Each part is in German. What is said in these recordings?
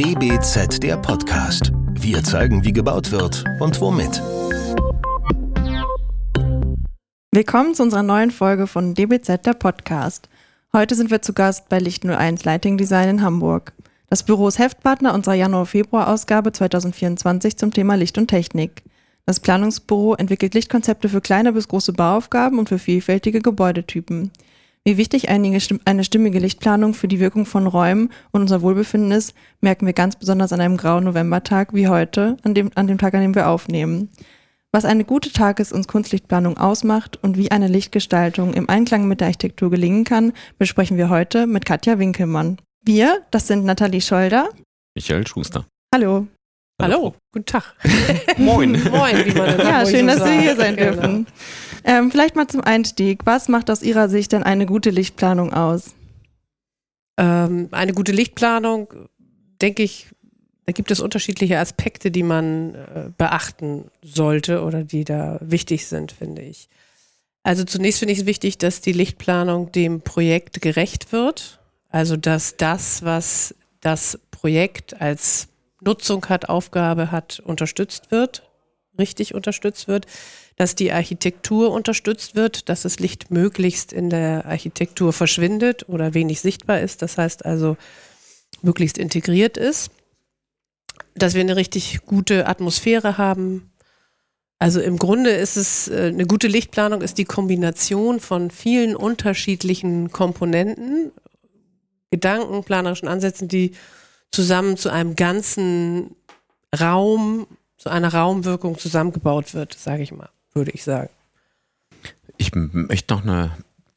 DBZ der Podcast. Wir zeigen, wie gebaut wird und womit. Willkommen zu unserer neuen Folge von DBZ der Podcast. Heute sind wir zu Gast bei Licht 01 Lighting Design in Hamburg. Das Büro ist Heftpartner unserer Januar-Februar-Ausgabe 2024 zum Thema Licht und Technik. Das Planungsbüro entwickelt Lichtkonzepte für kleine bis große Bauaufgaben und für vielfältige Gebäudetypen. Wie wichtig eine stimmige Lichtplanung für die Wirkung von Räumen und unser Wohlbefinden ist, merken wir ganz besonders an einem grauen Novembertag wie heute, an dem, an dem Tag, an dem wir aufnehmen. Was eine gute Tages- und Kunstlichtplanung ausmacht und wie eine Lichtgestaltung im Einklang mit der Architektur gelingen kann, besprechen wir heute mit Katja Winkelmann. Wir, das sind Nathalie Scholder. Michael Schuster. Hallo. Hallo, Hallo. guten Tag. Moin. Moin, wie man Ja, schön, so dass Sie hier sein genau. dürfen. Ähm, vielleicht mal zum Einstieg. Was macht aus Ihrer Sicht denn eine gute Lichtplanung aus? Ähm, eine gute Lichtplanung, denke ich, da gibt es unterschiedliche Aspekte, die man äh, beachten sollte oder die da wichtig sind, finde ich. Also zunächst finde ich es wichtig, dass die Lichtplanung dem Projekt gerecht wird. Also dass das, was das Projekt als Nutzung hat, Aufgabe hat, unterstützt wird, richtig unterstützt wird, dass die Architektur unterstützt wird, dass das Licht möglichst in der Architektur verschwindet oder wenig sichtbar ist, das heißt also möglichst integriert ist, dass wir eine richtig gute Atmosphäre haben. Also im Grunde ist es, äh, eine gute Lichtplanung ist die Kombination von vielen unterschiedlichen Komponenten, Gedanken, planerischen Ansätzen, die zusammen zu einem ganzen Raum, zu einer Raumwirkung zusammengebaut wird, sage ich mal, würde ich sagen. Ich möchte noch eine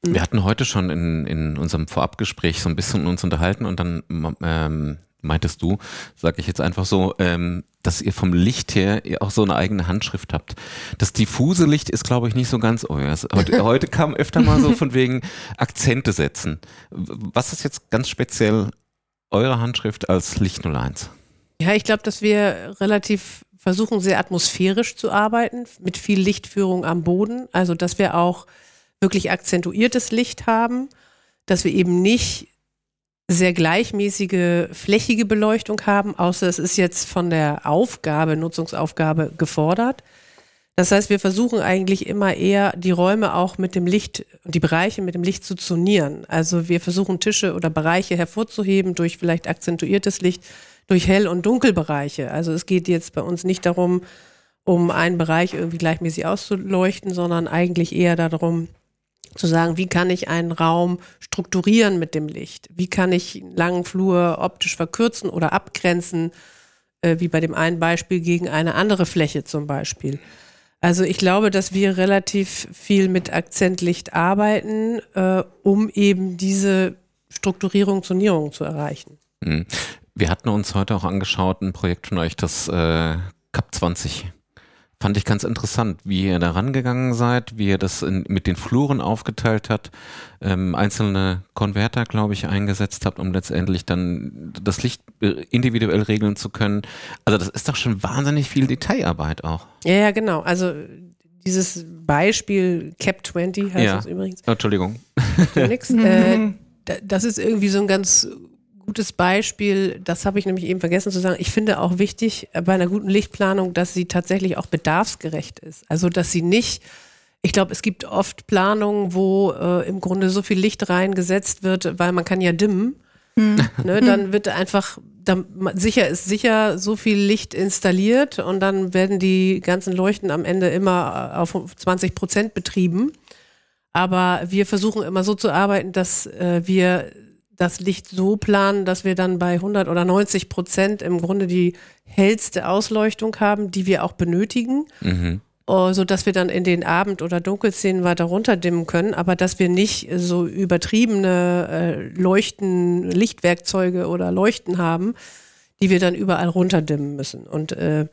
wir hatten heute schon in, in unserem Vorabgespräch so ein bisschen uns unterhalten und dann ähm, meintest du, sage ich jetzt einfach so, ähm, dass ihr vom Licht her auch so eine eigene Handschrift habt. Das diffuse Licht ist, glaube ich, nicht so ganz euers. Heute, heute kam öfter mal so von wegen Akzente setzen. Was ist jetzt ganz speziell eure Handschrift als Licht 01? Ja, ich glaube, dass wir relativ versuchen, sehr atmosphärisch zu arbeiten, mit viel Lichtführung am Boden. Also, dass wir auch wirklich akzentuiertes Licht haben, dass wir eben nicht sehr gleichmäßige flächige Beleuchtung haben, außer es ist jetzt von der Aufgabe, Nutzungsaufgabe gefordert. Das heißt, wir versuchen eigentlich immer eher die Räume auch mit dem Licht, die Bereiche mit dem Licht zu zonieren. Also wir versuchen Tische oder Bereiche hervorzuheben durch vielleicht akzentuiertes Licht, durch Hell- und Dunkelbereiche. Also es geht jetzt bei uns nicht darum, um einen Bereich irgendwie gleichmäßig auszuleuchten, sondern eigentlich eher darum, zu sagen, wie kann ich einen Raum strukturieren mit dem Licht? Wie kann ich einen langen Flur optisch verkürzen oder abgrenzen, äh, wie bei dem einen Beispiel gegen eine andere Fläche zum Beispiel? Also ich glaube, dass wir relativ viel mit Akzentlicht arbeiten, äh, um eben diese Strukturierung, Zonierung zu erreichen. Mhm. Wir hatten uns heute auch angeschaut, ein Projekt von euch, das äh, CAP 20 Fand ich ganz interessant, wie ihr da rangegangen seid, wie ihr das in, mit den Fluren aufgeteilt habt, ähm, einzelne Konverter, glaube ich, eingesetzt habt, um letztendlich dann das Licht äh, individuell regeln zu können. Also das ist doch schon wahnsinnig viel Detailarbeit auch. Ja, ja, genau. Also dieses Beispiel Cap 20 heißt ja. das übrigens. Entschuldigung. Nix. äh, das ist irgendwie so ein ganz gutes Beispiel, das habe ich nämlich eben vergessen zu sagen. Ich finde auch wichtig bei einer guten Lichtplanung, dass sie tatsächlich auch bedarfsgerecht ist. Also, dass sie nicht, ich glaube, es gibt oft Planungen, wo äh, im Grunde so viel Licht reingesetzt wird, weil man kann ja dimmen. Hm. Ne, dann wird einfach, dann, sicher ist sicher so viel Licht installiert und dann werden die ganzen Leuchten am Ende immer äh, auf 20 Prozent betrieben. Aber wir versuchen immer so zu arbeiten, dass äh, wir das Licht so planen, dass wir dann bei 100 oder 90 Prozent im Grunde die hellste Ausleuchtung haben, die wir auch benötigen. Mhm. Uh, so dass wir dann in den Abend- oder Dunkelszenen weiter runterdimmen können, aber dass wir nicht so übertriebene äh, Leuchten, Lichtwerkzeuge oder Leuchten haben, die wir dann überall runterdimmen müssen. Und äh,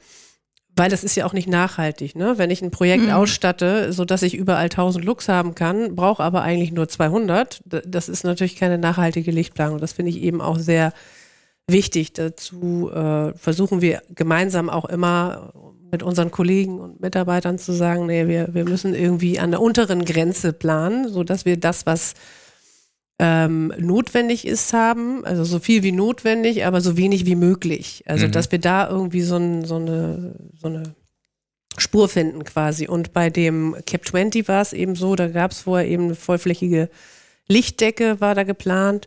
weil das ist ja auch nicht nachhaltig. Ne? Wenn ich ein Projekt mhm. ausstatte, sodass ich überall 1000 Lux haben kann, brauche aber eigentlich nur 200, das ist natürlich keine nachhaltige Lichtplanung. Das finde ich eben auch sehr wichtig. Dazu äh, versuchen wir gemeinsam auch immer mit unseren Kollegen und Mitarbeitern zu sagen, nee, wir, wir müssen irgendwie an der unteren Grenze planen, sodass wir das, was ähm, notwendig ist, haben. Also so viel wie notwendig, aber so wenig wie möglich. Also Mhm. dass wir da irgendwie so, ein, so, eine, so eine Spur finden quasi. Und bei dem Cap 20 war es eben so, da gab es vorher eben eine vollflächige Lichtdecke, war da geplant.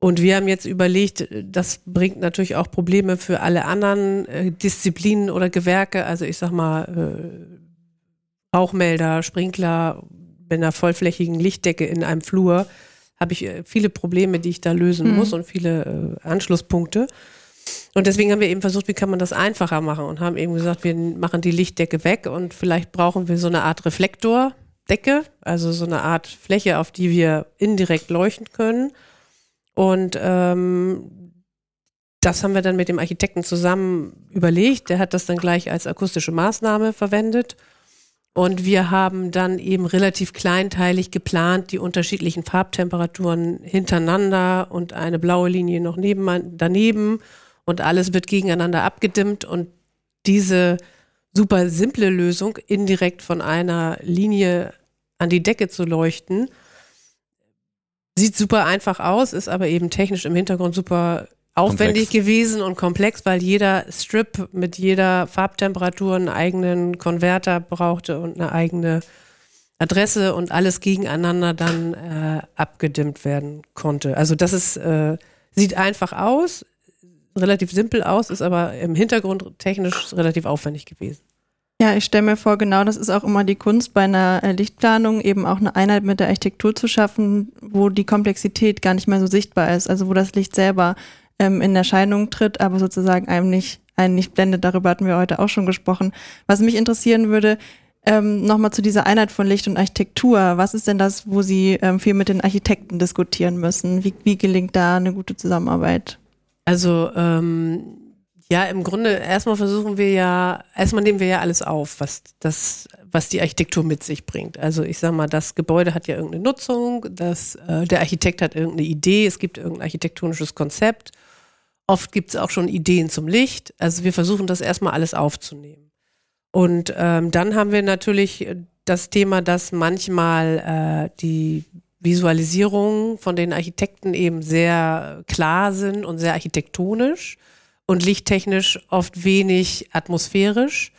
Und wir haben jetzt überlegt, das bringt natürlich auch Probleme für alle anderen äh, Disziplinen oder Gewerke. Also ich sag mal, äh, Rauchmelder, Sprinkler, bei einer vollflächigen Lichtdecke in einem Flur habe ich äh, viele Probleme, die ich da lösen Mhm. muss und viele äh, Anschlusspunkte. Und deswegen haben wir eben versucht, wie kann man das einfacher machen und haben eben gesagt, wir machen die Lichtdecke weg und vielleicht brauchen wir so eine Art Reflektordecke, also so eine Art Fläche, auf die wir indirekt leuchten können. Und ähm, das haben wir dann mit dem Architekten zusammen überlegt. Der hat das dann gleich als akustische Maßnahme verwendet. Und wir haben dann eben relativ kleinteilig geplant, die unterschiedlichen Farbtemperaturen hintereinander und eine blaue Linie noch neben, daneben. Und alles wird gegeneinander abgedimmt. Und diese super simple Lösung, indirekt von einer Linie an die Decke zu leuchten, sieht super einfach aus, ist aber eben technisch im Hintergrund super aufwendig Komplex. gewesen und komplex, weil jeder Strip mit jeder Farbtemperatur einen eigenen Konverter brauchte und eine eigene Adresse und alles gegeneinander dann äh, abgedimmt werden konnte. Also das ist, äh, sieht einfach aus, relativ simpel aus, ist aber im Hintergrund technisch relativ aufwendig gewesen. Ja, ich stelle mir vor, genau das ist auch immer die Kunst bei einer äh, Lichtplanung, eben auch eine Einheit mit der Architektur zu schaffen, wo die Komplexität gar nicht mehr so sichtbar ist, also wo das Licht selber ähm, in Erscheinung tritt, aber sozusagen einem nicht, einen nicht blendet. Darüber hatten wir heute auch schon gesprochen. Was mich interessieren würde, ähm, nochmal zu dieser Einheit von Licht und Architektur. Was ist denn das, wo Sie ähm, viel mit den Architekten diskutieren müssen? Wie, wie gelingt da eine gute Zusammenarbeit? Also ähm, ja, im Grunde erstmal versuchen wir ja, erstmal nehmen wir ja alles auf, was das, was die Architektur mit sich bringt. Also ich sag mal, das Gebäude hat ja irgendeine Nutzung, das, äh, der Architekt hat irgendeine Idee, es gibt irgendein architektonisches Konzept. Oft gibt es auch schon Ideen zum Licht. Also wir versuchen das erstmal alles aufzunehmen. Und ähm, dann haben wir natürlich das Thema, dass manchmal äh, die Visualisierungen von den Architekten eben sehr klar sind und sehr architektonisch und lichttechnisch oft wenig atmosphärisch.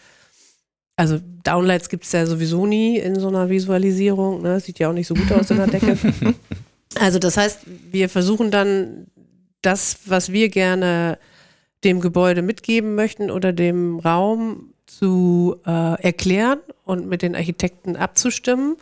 Also Downlights gibt es ja sowieso nie in so einer Visualisierung. Ne? Sieht ja auch nicht so gut aus in der Decke. Also das heißt, wir versuchen dann das, was wir gerne dem Gebäude mitgeben möchten oder dem Raum zu äh, erklären und mit den Architekten abzustimmen.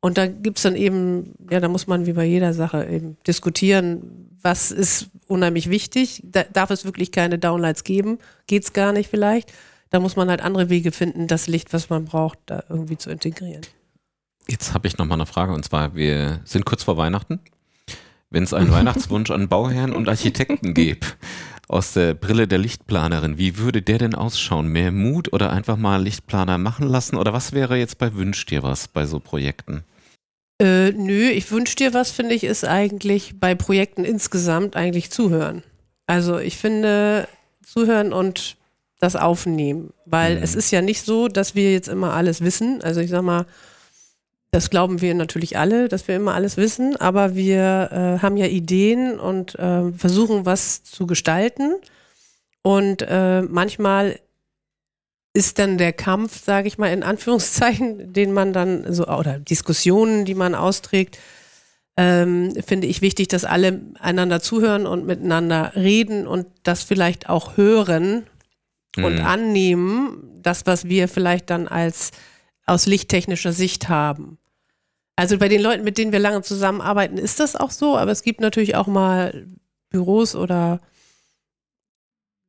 Und da gibt es dann eben, ja, da muss man wie bei jeder Sache eben diskutieren, was ist unheimlich wichtig. Da, darf es wirklich keine Downlights geben? Geht es gar nicht vielleicht? Da muss man halt andere Wege finden, das Licht, was man braucht, da irgendwie zu integrieren. Jetzt habe ich noch mal eine Frage und zwar, wir sind kurz vor Weihnachten. Wenn es einen Weihnachtswunsch an Bauherren und Architekten gäbe, aus der Brille der Lichtplanerin, wie würde der denn ausschauen? Mehr Mut oder einfach mal Lichtplaner machen lassen? Oder was wäre jetzt bei Wünsch dir was bei so Projekten? Äh, nö, ich wünsche dir was, finde ich, ist eigentlich bei Projekten insgesamt eigentlich zuhören. Also ich finde, zuhören und das aufnehmen. Weil Mhm. es ist ja nicht so, dass wir jetzt immer alles wissen. Also ich sag mal, das glauben wir natürlich alle, dass wir immer alles wissen, aber wir äh, haben ja Ideen und äh, versuchen was zu gestalten. Und äh, manchmal ist dann der Kampf, sage ich mal in Anführungszeichen, den man dann so, oder Diskussionen, die man austrägt, ähm, finde ich wichtig, dass alle einander zuhören und miteinander reden und das vielleicht auch hören und Mhm. annehmen, das, was wir vielleicht dann als aus lichttechnischer Sicht haben. Also bei den Leuten, mit denen wir lange zusammenarbeiten, ist das auch so, aber es gibt natürlich auch mal Büros oder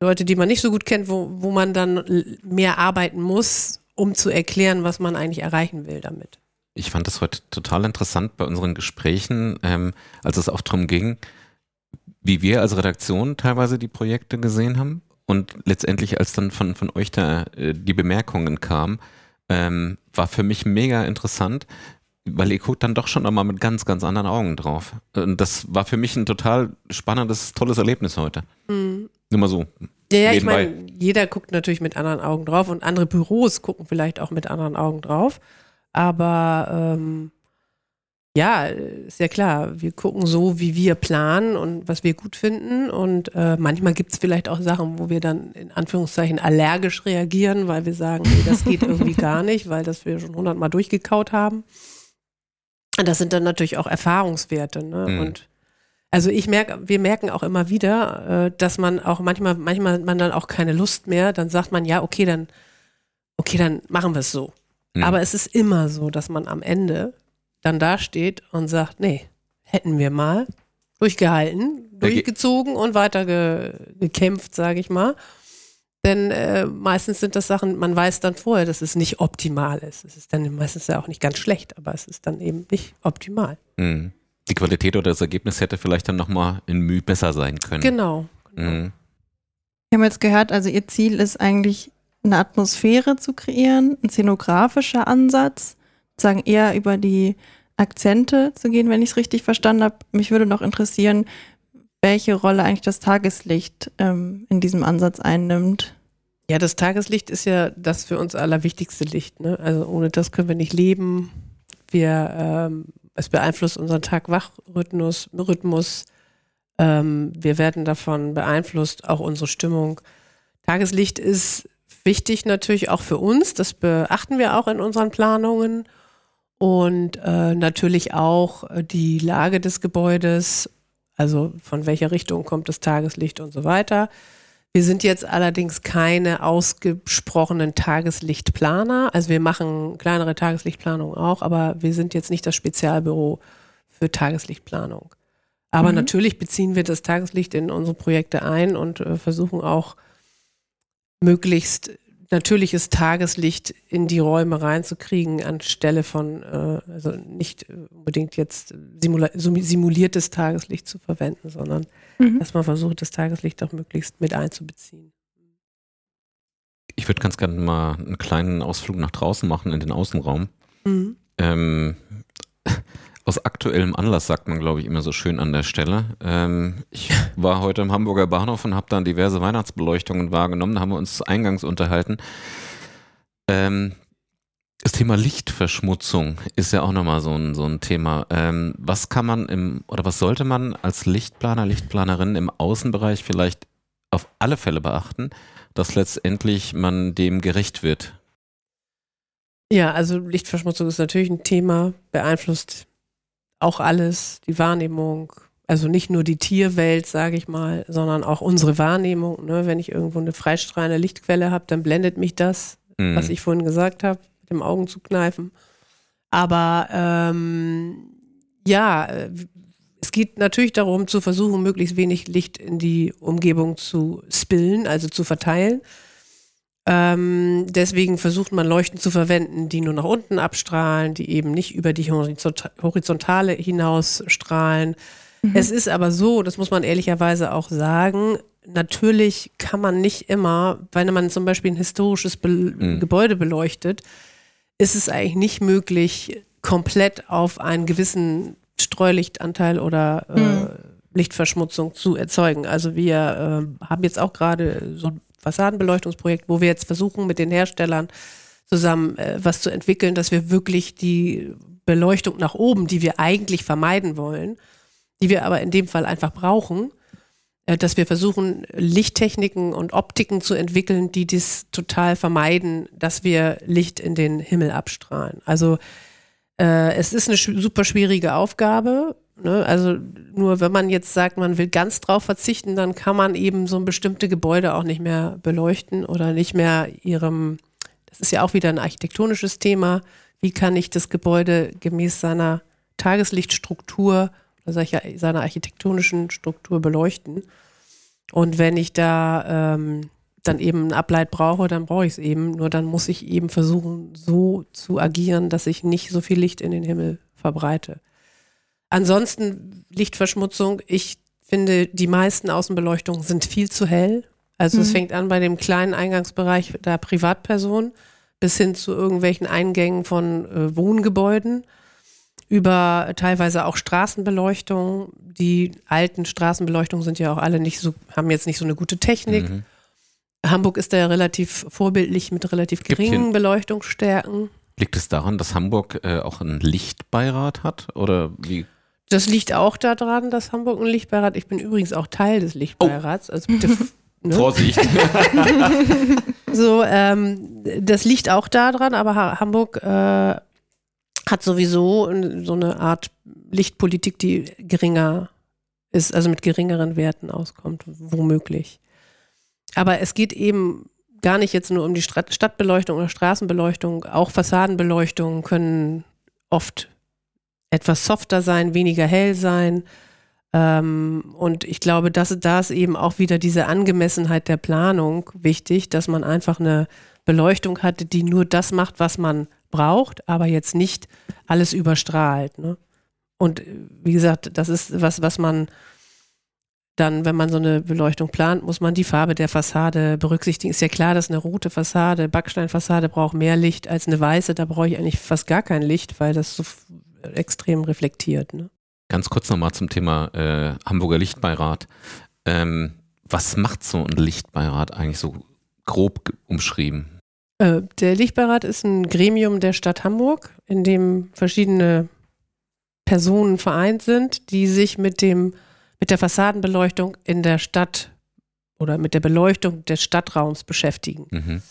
Leute, die man nicht so gut kennt, wo, wo man dann mehr arbeiten muss, um zu erklären, was man eigentlich erreichen will damit. Ich fand das heute total interessant bei unseren Gesprächen, ähm, als es auch darum ging, wie wir als Redaktion teilweise die Projekte gesehen haben und letztendlich, als dann von, von euch da äh, die Bemerkungen kamen, ähm, war für mich mega interessant, weil ihr guckt dann doch schon nochmal mit ganz, ganz anderen Augen drauf. Und das war für mich ein total spannendes, tolles Erlebnis heute. Nur mal so. Ja, ja, ich meine, jeder guckt natürlich mit anderen Augen drauf und andere Büros gucken vielleicht auch mit anderen Augen drauf. Aber ähm, ja, ist ja klar, wir gucken so, wie wir planen und was wir gut finden. Und äh, manchmal gibt es vielleicht auch Sachen, wo wir dann in Anführungszeichen allergisch reagieren, weil wir sagen, nee, das geht irgendwie gar nicht, weil das wir schon hundertmal durchgekaut haben. Und das sind dann natürlich auch Erfahrungswerte. Ne? Mhm. Und also ich merke, wir merken auch immer wieder, äh, dass man auch manchmal, manchmal man dann auch keine Lust mehr, dann sagt man, ja, okay, dann, okay, dann machen wir es so. Mhm. Aber es ist immer so, dass man am Ende dann dasteht und sagt, nee, hätten wir mal durchgehalten, durchgezogen und weiter ge gekämpft, sage ich mal. Denn äh, meistens sind das Sachen, man weiß dann vorher, dass es nicht optimal ist. Es ist dann meistens ja auch nicht ganz schlecht, aber es ist dann eben nicht optimal. Mhm. Die Qualität oder das Ergebnis hätte vielleicht dann nochmal in Mühe besser sein können. Genau. genau. Mhm. Wir haben jetzt gehört, also Ihr Ziel ist eigentlich eine Atmosphäre zu kreieren, ein szenografischer Ansatz, sagen eher über die Akzente zu gehen, wenn ich es richtig verstanden habe. Mich würde noch interessieren, welche Rolle eigentlich das Tageslicht ähm, in diesem Ansatz einnimmt. Ja, das Tageslicht ist ja das für uns allerwichtigste Licht. Ne? Also ohne das können wir nicht leben. Wir, ähm, es beeinflusst unseren Tag-Wach-Rhythmus. Rhythmus. Ähm, wir werden davon beeinflusst, auch unsere Stimmung. Tageslicht ist wichtig natürlich auch für uns. Das beachten wir auch in unseren Planungen und äh, natürlich auch äh, die Lage des Gebäudes, also von welcher Richtung kommt das Tageslicht und so weiter. Wir sind jetzt allerdings keine ausgesprochenen Tageslichtplaner. Also wir machen kleinere Tageslichtplanungen auch, aber wir sind jetzt nicht das Spezialbüro für Tageslichtplanung. Aber mhm. natürlich beziehen wir das Tageslicht in unsere Projekte ein und äh, versuchen auch möglichst natürliches Tageslicht in die Räume reinzukriegen, anstelle von, äh, also nicht unbedingt jetzt simuliertes Tageslicht zu verwenden, sondern mhm. dass man versucht, das Tageslicht auch möglichst mit einzubeziehen. Ich würde ganz gerne mal einen kleinen Ausflug nach draußen machen in den Außenraum. Mhm. Ähm, aus aktuellem Anlass sagt man, glaube ich, immer so schön an der Stelle. Ähm, ich war heute im Hamburger Bahnhof und habe dann diverse Weihnachtsbeleuchtungen wahrgenommen. Da haben wir uns eingangs unterhalten. Ähm, das Thema Lichtverschmutzung ist ja auch nochmal so ein, so ein Thema. Ähm, was kann man im, oder was sollte man als Lichtplaner, Lichtplanerin im Außenbereich vielleicht auf alle Fälle beachten, dass letztendlich man dem gerecht wird? Ja, also Lichtverschmutzung ist natürlich ein Thema, beeinflusst auch alles, die Wahrnehmung, also nicht nur die Tierwelt, sage ich mal, sondern auch unsere Wahrnehmung. Ne? Wenn ich irgendwo eine freistrahlende Lichtquelle habe, dann blendet mich das, mhm. was ich vorhin gesagt habe, mit dem Augen zu kneifen. Aber ähm, ja, äh, es geht natürlich darum, zu versuchen, möglichst wenig Licht in die Umgebung zu spillen, also zu verteilen. Ähm, deswegen versucht man Leuchten zu verwenden, die nur nach unten abstrahlen, die eben nicht über die Horizontale hinaus strahlen. Mhm. Es ist aber so, das muss man ehrlicherweise auch sagen, natürlich kann man nicht immer, wenn man zum Beispiel ein historisches Be mhm. Gebäude beleuchtet, ist es eigentlich nicht möglich, komplett auf einen gewissen Streulichtanteil oder äh, mhm. Lichtverschmutzung zu erzeugen. Also wir äh, haben jetzt auch gerade so ein Fassadenbeleuchtungsprojekt, wo wir jetzt versuchen, mit den Herstellern zusammen äh, was zu entwickeln, dass wir wirklich die Beleuchtung nach oben, die wir eigentlich vermeiden wollen, die wir aber in dem Fall einfach brauchen, dass wir versuchen, Lichttechniken und Optiken zu entwickeln, die das total vermeiden, dass wir Licht in den Himmel abstrahlen. Also äh, es ist eine sch super schwierige Aufgabe. Ne? Also nur wenn man jetzt sagt, man will ganz drauf verzichten, dann kann man eben so ein bestimmte Gebäude auch nicht mehr beleuchten oder nicht mehr ihrem, das ist ja auch wieder ein architektonisches Thema, wie kann ich das Gebäude gemäß seiner Tageslichtstruktur seiner architektonischen Struktur beleuchten. Und wenn ich da ähm, dann eben ein Ableit brauche, dann brauche ich es eben. Nur dann muss ich eben versuchen, so zu agieren, dass ich nicht so viel Licht in den Himmel verbreite. Ansonsten Lichtverschmutzung. Ich finde, die meisten Außenbeleuchtungen sind viel zu hell. Also mhm. es fängt an bei dem kleinen Eingangsbereich der Privatperson bis hin zu irgendwelchen Eingängen von äh, Wohngebäuden über teilweise auch Straßenbeleuchtung. Die alten Straßenbeleuchtungen sind ja auch alle nicht so, haben jetzt nicht so eine gute Technik. Mhm. Hamburg ist da ja relativ vorbildlich mit relativ geringen Beleuchtungsstärken. Liegt es daran, dass Hamburg äh, auch einen Lichtbeirat hat? Oder wie? Das liegt auch daran, dass Hamburg einen Lichtbeirat hat. Ich bin übrigens auch Teil des Lichtbeirats. Also bitte, ne? Vorsicht. So, ähm, das liegt auch daran, aber ha Hamburg äh, hat sowieso so eine Art Lichtpolitik, die geringer ist, also mit geringeren Werten auskommt, womöglich. Aber es geht eben gar nicht jetzt nur um die Stadt Stadtbeleuchtung oder Straßenbeleuchtung. Auch Fassadenbeleuchtungen können oft etwas softer sein, weniger hell sein. Ähm, und ich glaube, dass da ist eben auch wieder diese Angemessenheit der Planung wichtig, dass man einfach eine Beleuchtung hatte, die nur das macht, was man braucht, aber jetzt nicht alles überstrahlt. Ne? Und äh, wie gesagt, das ist was, was man dann, wenn man so eine Beleuchtung plant, muss man die Farbe der Fassade berücksichtigen. Ist ja klar, dass eine rote Fassade, Backsteinfassade braucht mehr Licht als eine weiße. Da brauche ich eigentlich fast gar kein Licht, weil das so extrem reflektiert. Ne? Ganz kurz nochmal zum Thema äh, Hamburger Lichtbeirat. Ähm, was macht so ein Lichtbeirat eigentlich so grob umschrieben? Äh, der Lichtbeirat ist ein Gremium der Stadt Hamburg, in dem verschiedene Personen vereint sind, die sich mit dem mit der Fassadenbeleuchtung in der Stadt oder mit der Beleuchtung des Stadtraums beschäftigen. Mhm.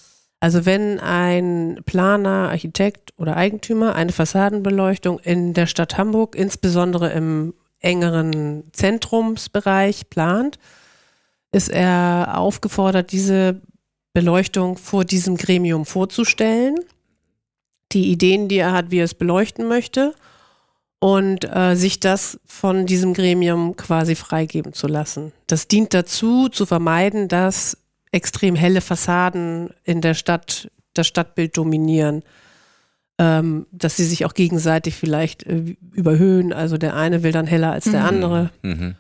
Also wenn ein Planer, Architekt oder Eigentümer eine Fassadenbeleuchtung in der Stadt Hamburg, insbesondere im engeren Zentrumsbereich plant, ist er aufgefordert, diese Beleuchtung vor diesem Gremium vorzustellen, die Ideen, die er hat, wie er es beleuchten möchte und äh, sich das von diesem Gremium quasi freigeben zu lassen. Das dient dazu, zu vermeiden, dass extrem helle Fassaden in der Stadt das Stadtbild dominieren, ähm, dass sie sich auch gegenseitig vielleicht äh, überhöhen. Also der eine will dann heller als der Mhm. andere. Mhm.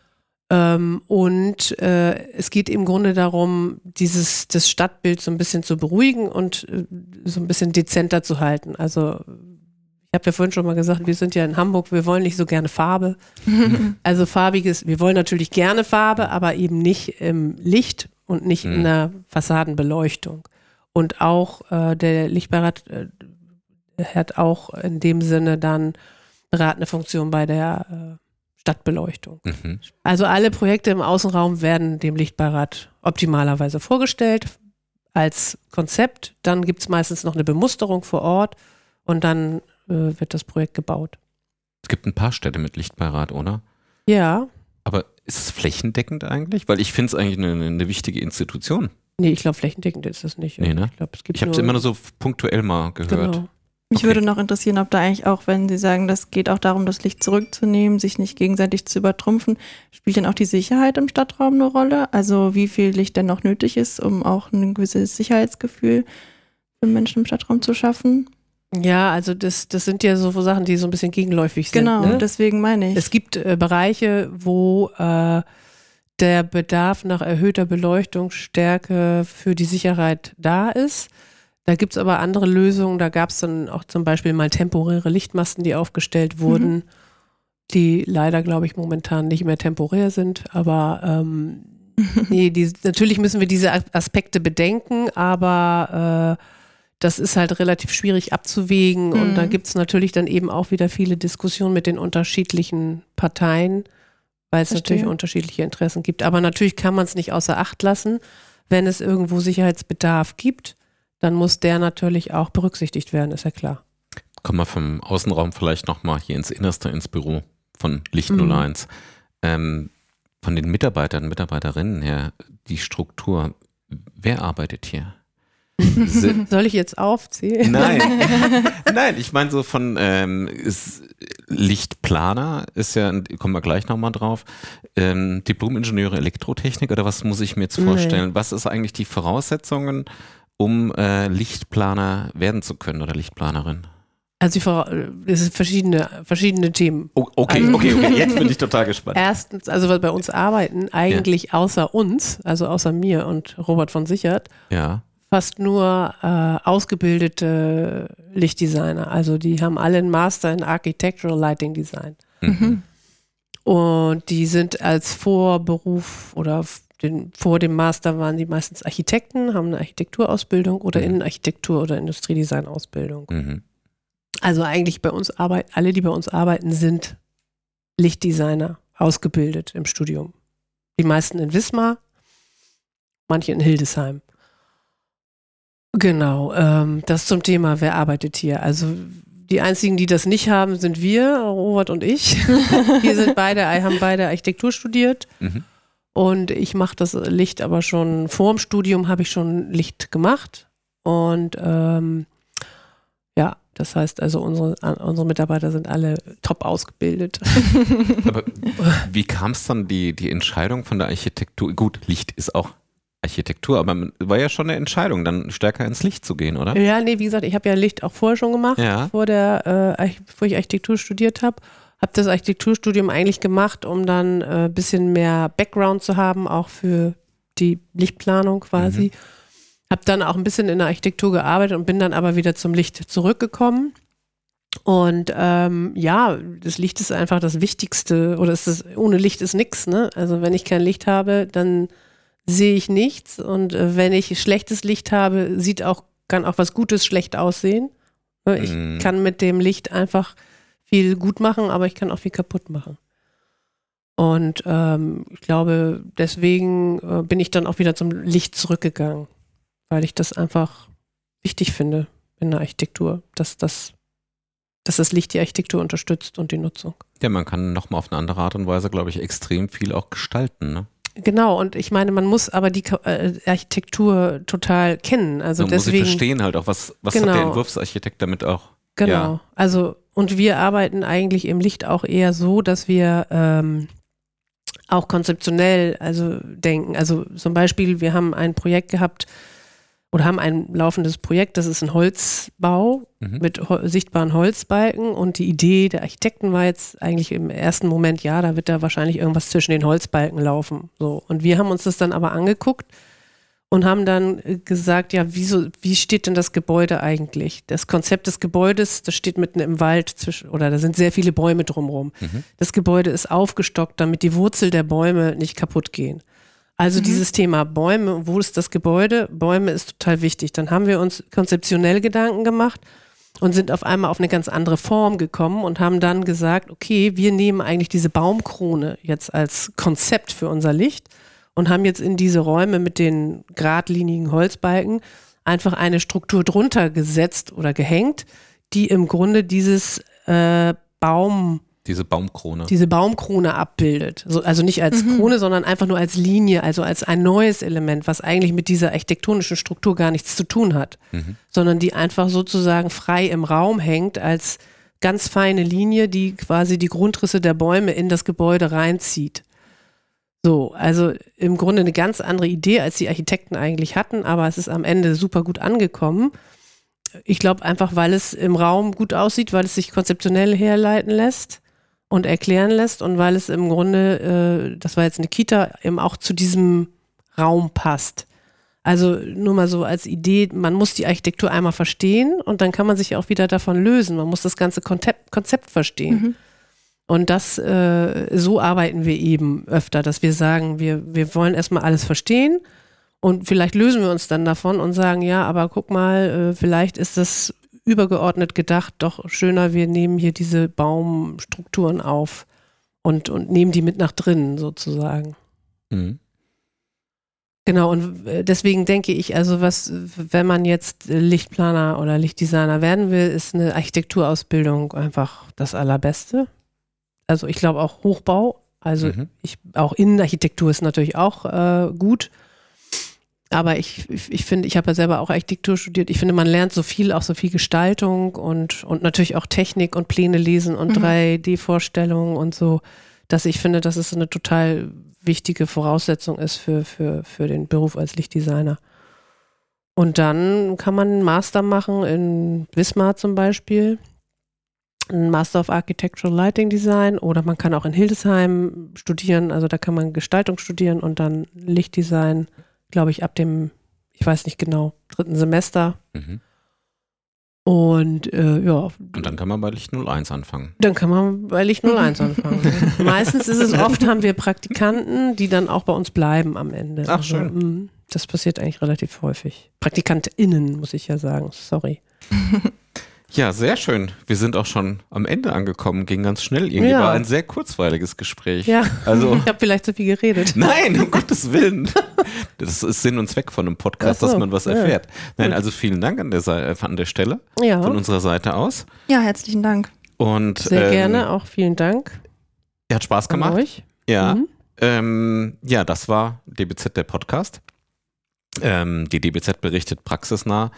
Ähm, und äh, es geht im Grunde darum, dieses das Stadtbild so ein bisschen zu beruhigen und äh, so ein bisschen dezenter zu halten. Also ich habe ja vorhin schon mal gesagt, wir sind ja in Hamburg, wir wollen nicht so gerne Farbe. Also farbiges, wir wollen natürlich gerne Farbe, aber eben nicht im Licht und nicht in Mhm. der Fassadenbeleuchtung. Und auch äh, der Lichtbeirat äh, hat auch in dem Sinne dann beratende Funktion bei der äh, Stadtbeleuchtung. Mhm. Also alle Projekte im Außenraum werden dem Lichtbeirat optimalerweise vorgestellt als Konzept. Dann gibt es meistens noch eine Bemusterung vor Ort und dann äh, wird das Projekt gebaut. Es gibt ein paar Städte mit Lichtbeirat, oder? Ja, Aber ist es flächendeckend eigentlich? Weil ich finde es eigentlich eine, eine wichtige Institution. nee, ich glaube flächendeckend ist das nicht. Nee, ne? Ich es gibt Ich habe es immer nur so punktuell mal gehört. Genau. Mich Okay. würde noch interessieren, ob da eigentlich auch, wenn Sie sagen, das geht auch darum, das Licht zurückzunehmen, sich nicht gegenseitig zu übertrumpfen, spielt denn auch die Sicherheit im Stadtraum eine Rolle? Also wie viel Licht denn noch nötig ist, um auch ein gewisses Sicherheitsgefühl für Menschen im Stadtraum zu schaffen? Ja, also das, das sind ja so Sachen, die so ein bisschen gegenläufig sind. Genau, ne? deswegen meine ich. Es gibt äh, Bereiche, wo äh, der Bedarf nach erhöhter Beleuchtungsstärke für die Sicherheit da ist. Da gibt es aber andere Lösungen. Da gab es dann auch zum Beispiel mal temporäre Lichtmasten, die aufgestellt wurden, die leider, glaube ich, momentan nicht mehr temporär sind. Aber ähm, nee, die, natürlich müssen wir diese As- Aspekte bedenken, aber äh, das ist halt relativ schwierig abzuwägen. Und Mhm. da gibt es natürlich dann eben auch wieder viele Diskussionen mit den unterschiedlichen Parteien, weil es natürlich unterschiedliche Interessen gibt. Aber natürlich kann man es nicht außer Acht lassen. Wenn es irgendwo Sicherheitsbedarf gibt, dann muss der natürlich auch berücksichtigt werden, ist ja klar. Kommen wir vom Außenraum vielleicht nochmal hier ins Innerste, ins Büro von Licht Mhm. 01. Ähm, von den Mitarbeitern, Mitarbeiterinnen her, die Struktur, wer arbeitet hier? Soll ich jetzt aufzählen? Nein, nein, ich meine so von ähm, Lichtplaner ist ja, kommen wir gleich nochmal drauf, ähm, Diplomingenieure Elektrotechnik oder was muss ich mir jetzt Nee. vorstellen? Was ist eigentlich die Voraussetzungen, um äh, Lichtplaner werden zu können oder Lichtplanerin? Also es sind verschiedene, verschiedene Themen. Oh, okay, Also- okay, okay, jetzt bin ich total gespannt. Erstens, also was bei uns arbeiten, eigentlich außer uns, also außer mir und Robert von Sichert, Ja, fast nur äh, ausgebildete Lichtdesigner. Also die haben alle einen Master in Architectural Lighting Design. mhm. Und die sind als Vorberuf oder den, vor dem Master waren die meistens Architekten, haben eine Architekturausbildung oder Mhm. Innenarchitektur oder Industriedesign-Ausbildung. Mhm. Also eigentlich bei uns arbeiten, alle, die bei uns arbeiten, sind Lichtdesigner, ausgebildet im Studium. Die meisten in Wismar, manche in Hildesheim. Genau, ähm, das zum Thema, wer arbeitet hier. Also die einzigen, die das nicht haben, sind wir, Robert und ich. wir sind beide, haben beide Architektur studiert. Mhm. Und ich mache das Licht aber schon vor dem Studium habe ich schon Licht gemacht. Und ähm, ja, das heißt also, unsere, unsere Mitarbeiter sind alle top ausgebildet. Aber wie kam es dann, die, die Entscheidung von der Architektur? Gut, Licht ist auch Architektur, aber war ja schon eine Entscheidung, dann stärker ins Licht zu gehen, oder? Ja, nee, wie gesagt, ich habe ja Licht auch vorher schon gemacht, Ja. vor der, äh, bevor ich Architektur studiert habe. Habe das Architekturstudium eigentlich gemacht, um dann ein äh, bisschen mehr Background zu haben, auch für die Lichtplanung quasi. Habe dann auch ein bisschen in der Architektur gearbeitet und bin dann aber wieder zum Licht zurückgekommen. Und ähm, ja, das Licht ist einfach das Wichtigste oder ist das, ohne Licht ist nichts. Ne? Also wenn ich kein Licht habe, dann sehe ich nichts. Und äh, wenn ich schlechtes Licht habe, sieht auch, kann auch was Gutes schlecht aussehen. Ne, Ich Mhm. kann mit dem Licht einfach viel gut machen, aber ich kann auch viel kaputt machen. Und ähm, ich glaube, deswegen äh, bin ich dann auch wieder zum Licht zurückgegangen, weil ich das einfach wichtig finde in der Architektur, dass das, dass das Licht die Architektur unterstützt und die Nutzung. Ja, man kann nochmal auf eine andere Art und Weise, glaube ich, extrem viel auch gestalten. Ne? Genau, und ich meine, man muss aber die äh, Architektur total kennen. Also man muss sie deswegen. verstehen halt auch, was, was hat Genau. der Entwurfsarchitekt damit auch. Genau. Ja. Also, und wir arbeiten eigentlich im Licht auch eher so, dass wir ähm, auch konzeptionell also denken. Also zum Beispiel, wir haben ein Projekt gehabt oder haben ein laufendes Projekt, das ist ein Holzbau Mhm. mit ho sichtbaren Holzbalken und die Idee der Architekten war jetzt eigentlich im ersten Moment, ja, da wird da wahrscheinlich irgendwas zwischen den Holzbalken laufen. So. Und wir haben uns das dann aber angeguckt und haben dann äh, gesagt, ja, wieso, wie steht denn das Gebäude eigentlich? Das Konzept des Gebäudes, das steht mitten im Wald zwischen, oder da sind sehr viele Bäume drumherum. Mhm. Das Gebäude ist aufgestockt, damit die Wurzel der Bäume nicht kaputt gehen. Also dieses Thema Bäume, wo ist das Gebäude? Bäume ist total wichtig. Dann haben wir uns konzeptionell Gedanken gemacht und sind auf einmal auf eine ganz andere Form gekommen und haben dann gesagt, okay, wir nehmen eigentlich diese Baumkrone jetzt als Konzept für unser Licht und haben jetzt in diese Räume mit den geradlinigen Holzbalken einfach eine Struktur drunter gesetzt oder gehängt, die im Grunde dieses äh, Baum, Diese Baumkrone. diese Baumkrone abbildet. So, also nicht als Krone, sondern einfach nur als Linie, also als ein neues Element, was eigentlich mit dieser architektonischen Struktur gar nichts zu tun hat, Mhm. sondern die einfach sozusagen frei im Raum hängt als ganz feine Linie, die quasi die Grundrisse der Bäume in das Gebäude reinzieht. So, also im Grunde eine ganz andere Idee, als die Architekten eigentlich hatten, aber es ist am Ende super gut angekommen. Ich glaube einfach, weil es im Raum gut aussieht, weil es sich konzeptionell herleiten lässt und erklären lässt und weil es im Grunde, äh, das war jetzt eine Kita, eben auch zu diesem Raum passt. Also nur mal so als Idee, man muss die Architektur einmal verstehen und dann kann man sich auch wieder davon lösen. Man muss das ganze Konzept, Konzept verstehen. Und das, äh, so arbeiten wir eben öfter, dass wir sagen, wir, wir wollen erstmal alles verstehen und vielleicht lösen wir uns dann davon und sagen, ja, aber guck mal, äh, vielleicht ist das übergeordnet gedacht doch schöner, wir nehmen hier diese Baumstrukturen auf und, und nehmen die mit nach drinnen sozusagen. Mhm. Genau, und äh, deswegen denke ich, also was, wenn man jetzt Lichtplaner oder Lichtdesigner werden will, ist eine Architekturausbildung einfach das Allerbeste. Also ich glaube auch Hochbau, also Mhm. ich, auch Innenarchitektur ist natürlich auch äh, gut. Aber ich, ich, ich finde, ich habe ja selber auch Architektur studiert. Ich finde, man lernt so viel, auch so viel Gestaltung und, und natürlich auch Technik und Pläne lesen und Mhm. 3D-Vorstellungen und so, dass ich finde, dass es eine total wichtige Voraussetzung ist für, für, für den Beruf als Lichtdesigner. Und dann kann man einen Master machen in Wismar zum Beispiel, ein Master of Architectural Lighting Design oder man kann auch in Hildesheim studieren, also da kann man Gestaltung studieren und dann Lichtdesign, glaube ich, ab dem, ich weiß nicht genau, dritten Semester. Mhm. Und äh, ja, Und dann kann man bei Licht 01 anfangen. dann kann man bei Licht 01 anfangen. Meistens ist es oft, haben wir Praktikanten, die dann auch bei uns bleiben am Ende. Ach, schön. mh, Das passiert eigentlich relativ häufig. PraktikantInnen, muss ich ja sagen. Sorry. Ja, sehr schön. Wir sind auch schon am Ende angekommen, ging ganz schnell. Irgendwie Ja. war ein sehr kurzweiliges Gespräch. Ja, Also, ich habe vielleicht zu viel geredet. nein, um Gottes Willen. Das ist Sinn und Zweck von einem Podcast, so, dass man was ja. erfährt. Nein, also vielen Dank an der, Seite, an der Stelle Ja. von unserer Seite aus. Ja, herzlichen Dank. Und Sehr ähm, gerne, auch vielen Dank Ja, hat Spaß gemacht. euch. Ja. Mhm. Ähm, ja, das war DBZ der Podcast. Ähm, die DBZ berichtet praxisnah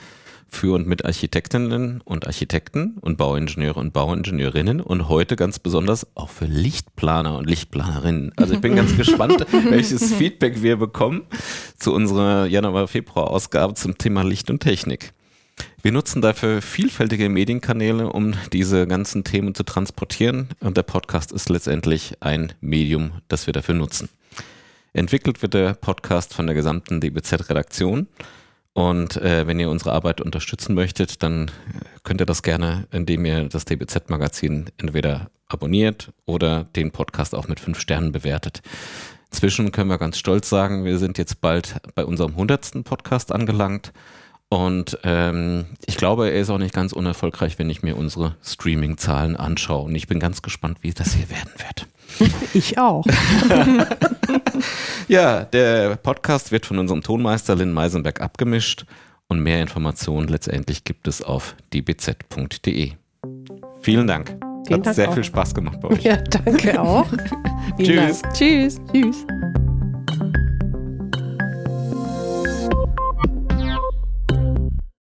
für und mit Architektinnen und Architekten und Bauingenieure und Bauingenieurinnen und heute ganz besonders auch für Lichtplaner und Lichtplanerinnen. Also ich bin ganz gespannt, welches Feedback wir bekommen zu unserer Januar-Februar-Ausgabe zum Thema Licht und Technik. Wir nutzen dafür vielfältige Medienkanäle, um diese ganzen Themen zu transportieren und der Podcast ist letztendlich ein Medium, das wir dafür nutzen. Entwickelt wird der Podcast von der gesamten DBZ-Redaktion und äh, wenn ihr unsere Arbeit unterstützen möchtet, dann könnt ihr das gerne, indem ihr das DBZ-Magazin entweder abonniert oder den Podcast auch mit fünf Sternen bewertet. Inzwischen können wir ganz stolz sagen, wir sind jetzt bald bei unserem 100. Podcast angelangt. Und ähm, ich glaube, er ist auch nicht ganz unerfolgreich, wenn ich mir unsere Streaming-Zahlen anschaue. Und ich bin ganz gespannt, wie das hier werden wird. Ich auch. Ja, der Podcast wird von unserem Tonmeister Lynn Meisenberg abgemischt. Und mehr Informationen letztendlich gibt es auf dbz.de. Vielen Dank. Vielen Hat Dank sehr auch. viel Spaß gemacht bei euch. Ja, danke auch. Tschüss. Dank. Tschüss. Tschüss.